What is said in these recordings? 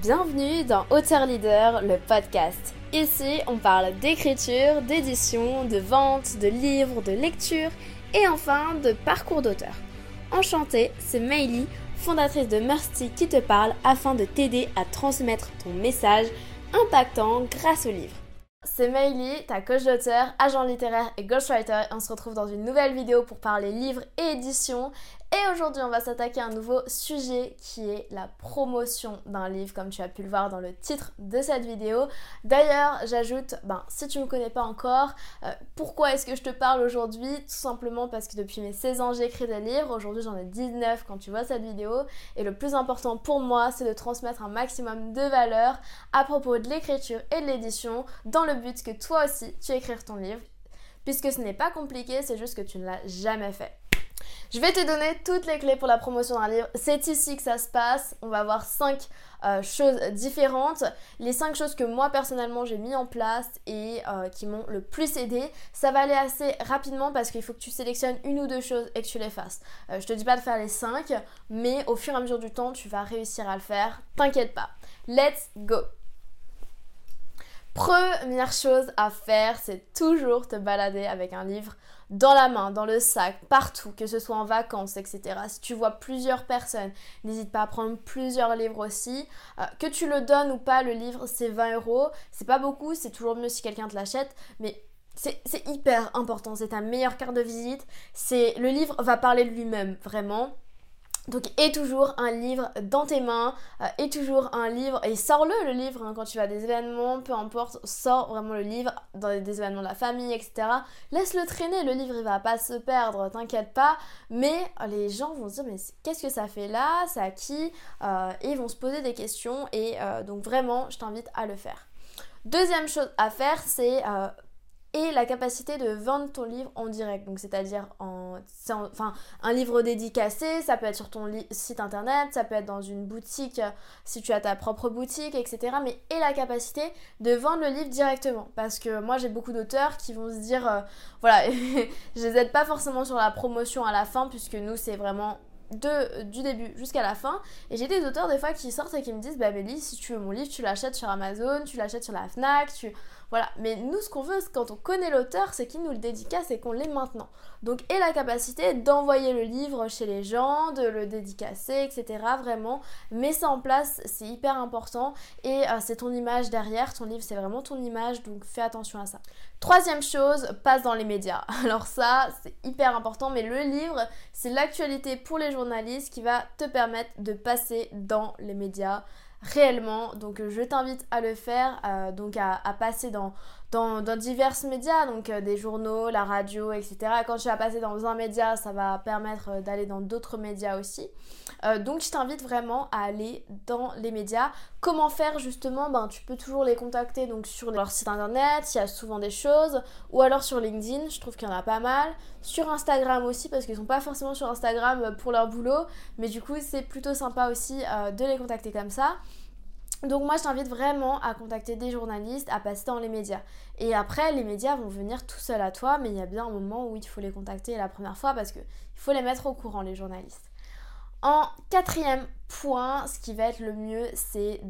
Bienvenue dans Auteur Leader, le podcast. Ici, on parle d'écriture, d'édition, de vente, de livres, de lecture et enfin de parcours d'auteur. Enchantée, c'est Meili, fondatrice de Mercy, qui te parle afin de t'aider à transmettre ton message impactant grâce au livre. C'est Meili, ta coach d'auteur, agent littéraire et ghostwriter. On se retrouve dans une nouvelle vidéo pour parler livres et édition. Et aujourd'hui, on va s'attaquer à un nouveau sujet qui est la promotion d'un livre, comme tu as pu le voir dans le titre de cette vidéo. D'ailleurs, j'ajoute, ben, si tu ne me connais pas encore, euh, pourquoi est-ce que je te parle aujourd'hui? Tout simplement parce que depuis mes 16 ans, j'écris des livres. Aujourd'hui, j'en ai 19 quand tu vois cette vidéo. Et le plus important pour moi, c'est de transmettre un maximum de valeur à propos de l'écriture et de l'édition dans le but que toi aussi, tu écrives ton livre. Puisque ce n'est pas compliqué, c'est juste que tu ne l'as jamais fait. Je vais te donner toutes les clés pour la promotion d'un livre. C'est ici que ça se passe. On va voir 5 euh, choses différentes. Les 5 choses que moi personnellement j'ai mis en place et euh, qui m'ont le plus aidé. Ça va aller assez rapidement parce qu'il faut que tu sélectionnes une ou deux choses et que tu les fasses. Euh, je te dis pas de faire les 5, mais au fur et à mesure du temps, tu vas réussir à le faire. T'inquiète pas. Let's go! Première chose à faire, c'est toujours te balader avec un livre dans la main, dans le sac, partout, que ce soit en vacances, etc. Si tu vois plusieurs personnes, n'hésite pas à prendre plusieurs livres aussi. Euh, que tu le donnes ou pas, le livre, c'est 20 euros. C'est pas beaucoup, c'est toujours mieux si quelqu'un te l'achète, mais c'est hyper important. C'est ta meilleure carte de visite. C'est le livre va parler de lui-même, vraiment. Donc, et toujours un livre dans tes mains, euh, toujours un livre, et sors-le le livre hein, quand tu vas à des événements, peu importe, sors vraiment le livre dans des événements de la famille, etc. Laisse-le traîner, le livre il va pas se perdre, t'inquiète pas, mais les gens vont se dire mais qu'est-ce que ça fait là, c'est à qui, euh, et ils vont se poser des questions, et euh, donc vraiment je t'invite à le faire. Deuxième chose à faire, c'est et la capacité de vendre ton livre en direct. Donc c'est-à-dire en, enfin, un livre dédicacé, ça peut être sur ton site internet, ça peut être dans une boutique si tu as ta propre boutique, etc. Mais et la capacité de vendre le livre directement. Parce que moi j'ai beaucoup d'auteurs qui vont se dire, euh, voilà, je les aide pas forcément sur la promotion à la fin puisque nous c'est vraiment de, du début jusqu'à la fin. Et j'ai des auteurs des fois qui sortent et qui me disent Bah, Bélie, si tu veux mon livre, tu l'achètes sur Amazon, tu l'achètes sur la Fnac, tu. Voilà. Mais nous, ce qu'on veut, quand on connaît l'auteur, c'est qu'il nous le dédicace et qu'on l'ait maintenant. Donc, et la capacité d'envoyer le livre chez les gens, de le dédicacer, etc. Vraiment, mets ça en place, c'est hyper important. Et euh, c'est ton image derrière. Ton livre, c'est vraiment ton image, donc fais attention à ça. Troisième chose, passe dans les médias. Alors, ça, c'est hyper important, mais le livre, c'est l'actualité pour les journalistes qui va te permettre de passer dans les médias réellement. Donc je t'invite à le faire, euh, donc à, passer dans, dans, divers médias, donc euh, des journaux, la radio, etc. Quand tu vas passer dans un média, ça va permettre euh, d'aller dans d'autres médias aussi. donc je t'invite vraiment à aller dans les médias. Comment faire justement? Ben, Tu peux toujours les contacter donc sur leur site internet, il y a souvent des choses, ou alors sur LinkedIn, je trouve qu'il y en a pas mal. Sur Instagram aussi, parce qu'ils sont pas forcément sur Instagram pour leur boulot, mais du coup c'est plutôt sympa aussi de les contacter comme ça. Donc moi je t'invite vraiment à contacter des journalistes, à passer dans les médias. Et après les médias vont venir tout seuls à toi, mais il y a bien un moment où il faut les contacter la première fois parce qu'il faut les mettre au courant les journalistes. En quatrième point, ce qui va être le mieux, c'est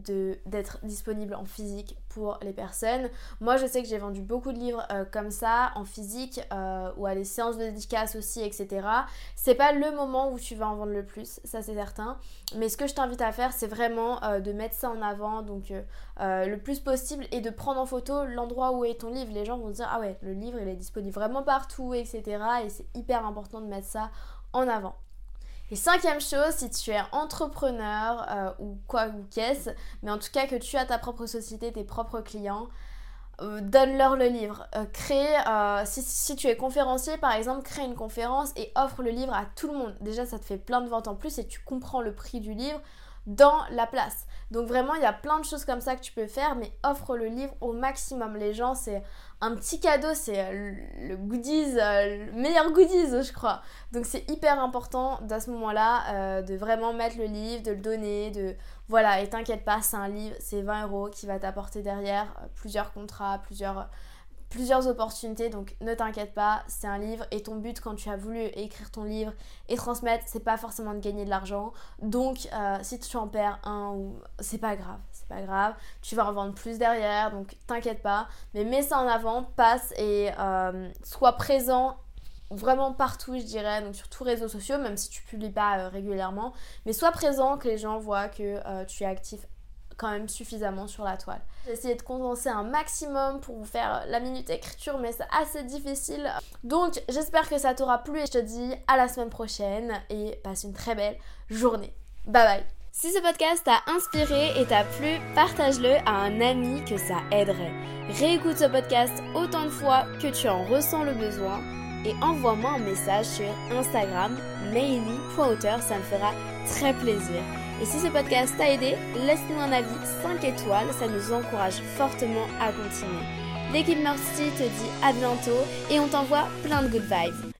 d'être disponible en physique pour les personnes. Moi, je sais que j'ai vendu beaucoup de livres euh, comme ça, en physique, euh, ou à des séances de dédicace aussi, etc. C'est pas le moment où tu vas en vendre le plus, ça c'est certain. Mais ce que je t'invite à faire, c'est vraiment euh, de mettre ça en avant, donc le plus possible, et de prendre en photo l'endroit où est ton livre. Les gens vont se dire, ah ouais, le livre, il est disponible vraiment partout, etc. Et c'est hyper important de mettre ça en avant. Et cinquième chose, si tu es entrepreneur euh, ou quoi ou qu'est-ce, mais en tout cas que tu as ta propre société, tes propres clients, euh, donne-leur le livre. Euh, crée, si, si, tu es conférencier par exemple, crée une conférence et offre le livre à tout le monde. Déjà, ça te fait plein de ventes en plus et tu comprends le prix du livre dans la place. Donc vraiment, il y a plein de choses comme ça que tu peux faire, mais offre le livre au maximum. Les gens, c'est un petit cadeau, c'est euh, le goodies, euh, le meilleur goodies, je crois. Donc c'est hyper important à ce moment-là euh, de vraiment mettre le livre, de le donner, de voilà. Et t'inquiète pas, c'est un livre, c'est 20 euros qui va t'apporter derrière plusieurs contrats, plusieurs plusieurs opportunités, donc ne t'inquiète pas, c'est un livre et ton but quand tu as voulu écrire ton livre et transmettre, c'est pas forcément de gagner de l'argent. Donc euh, si tu en perds un ou c'est pas grave, c'est pas grave, tu vas en vendre plus derrière, donc t'inquiète pas, mais mets ça en avant, passe et euh, sois présent vraiment partout, je dirais, donc sur tous les réseaux sociaux, même si tu publies pas euh, régulièrement, mais sois présent, que les gens voient que tu es actif quand même suffisamment sur la toile. J'ai essayé de condenser un maximum pour vous faire la minute écriture, mais c'est assez difficile. Donc j'espère que ça t'aura plu et je te dis à la semaine prochaine et passe une très belle journée. Bye bye si ce podcast t'a inspiré et t'a plu, partage-le à un ami que ça aiderait. Réécoute ce podcast autant de fois que tu en ressens le besoin et envoie-moi un message sur Instagram, maily.auteur, ça me fera très plaisir. Et si ce podcast t'a aidé, laisse-nous un avis 5 étoiles, ça nous encourage fortement à continuer. L'équipe Mercy te dit à bientôt et on t'envoie plein de good vibes.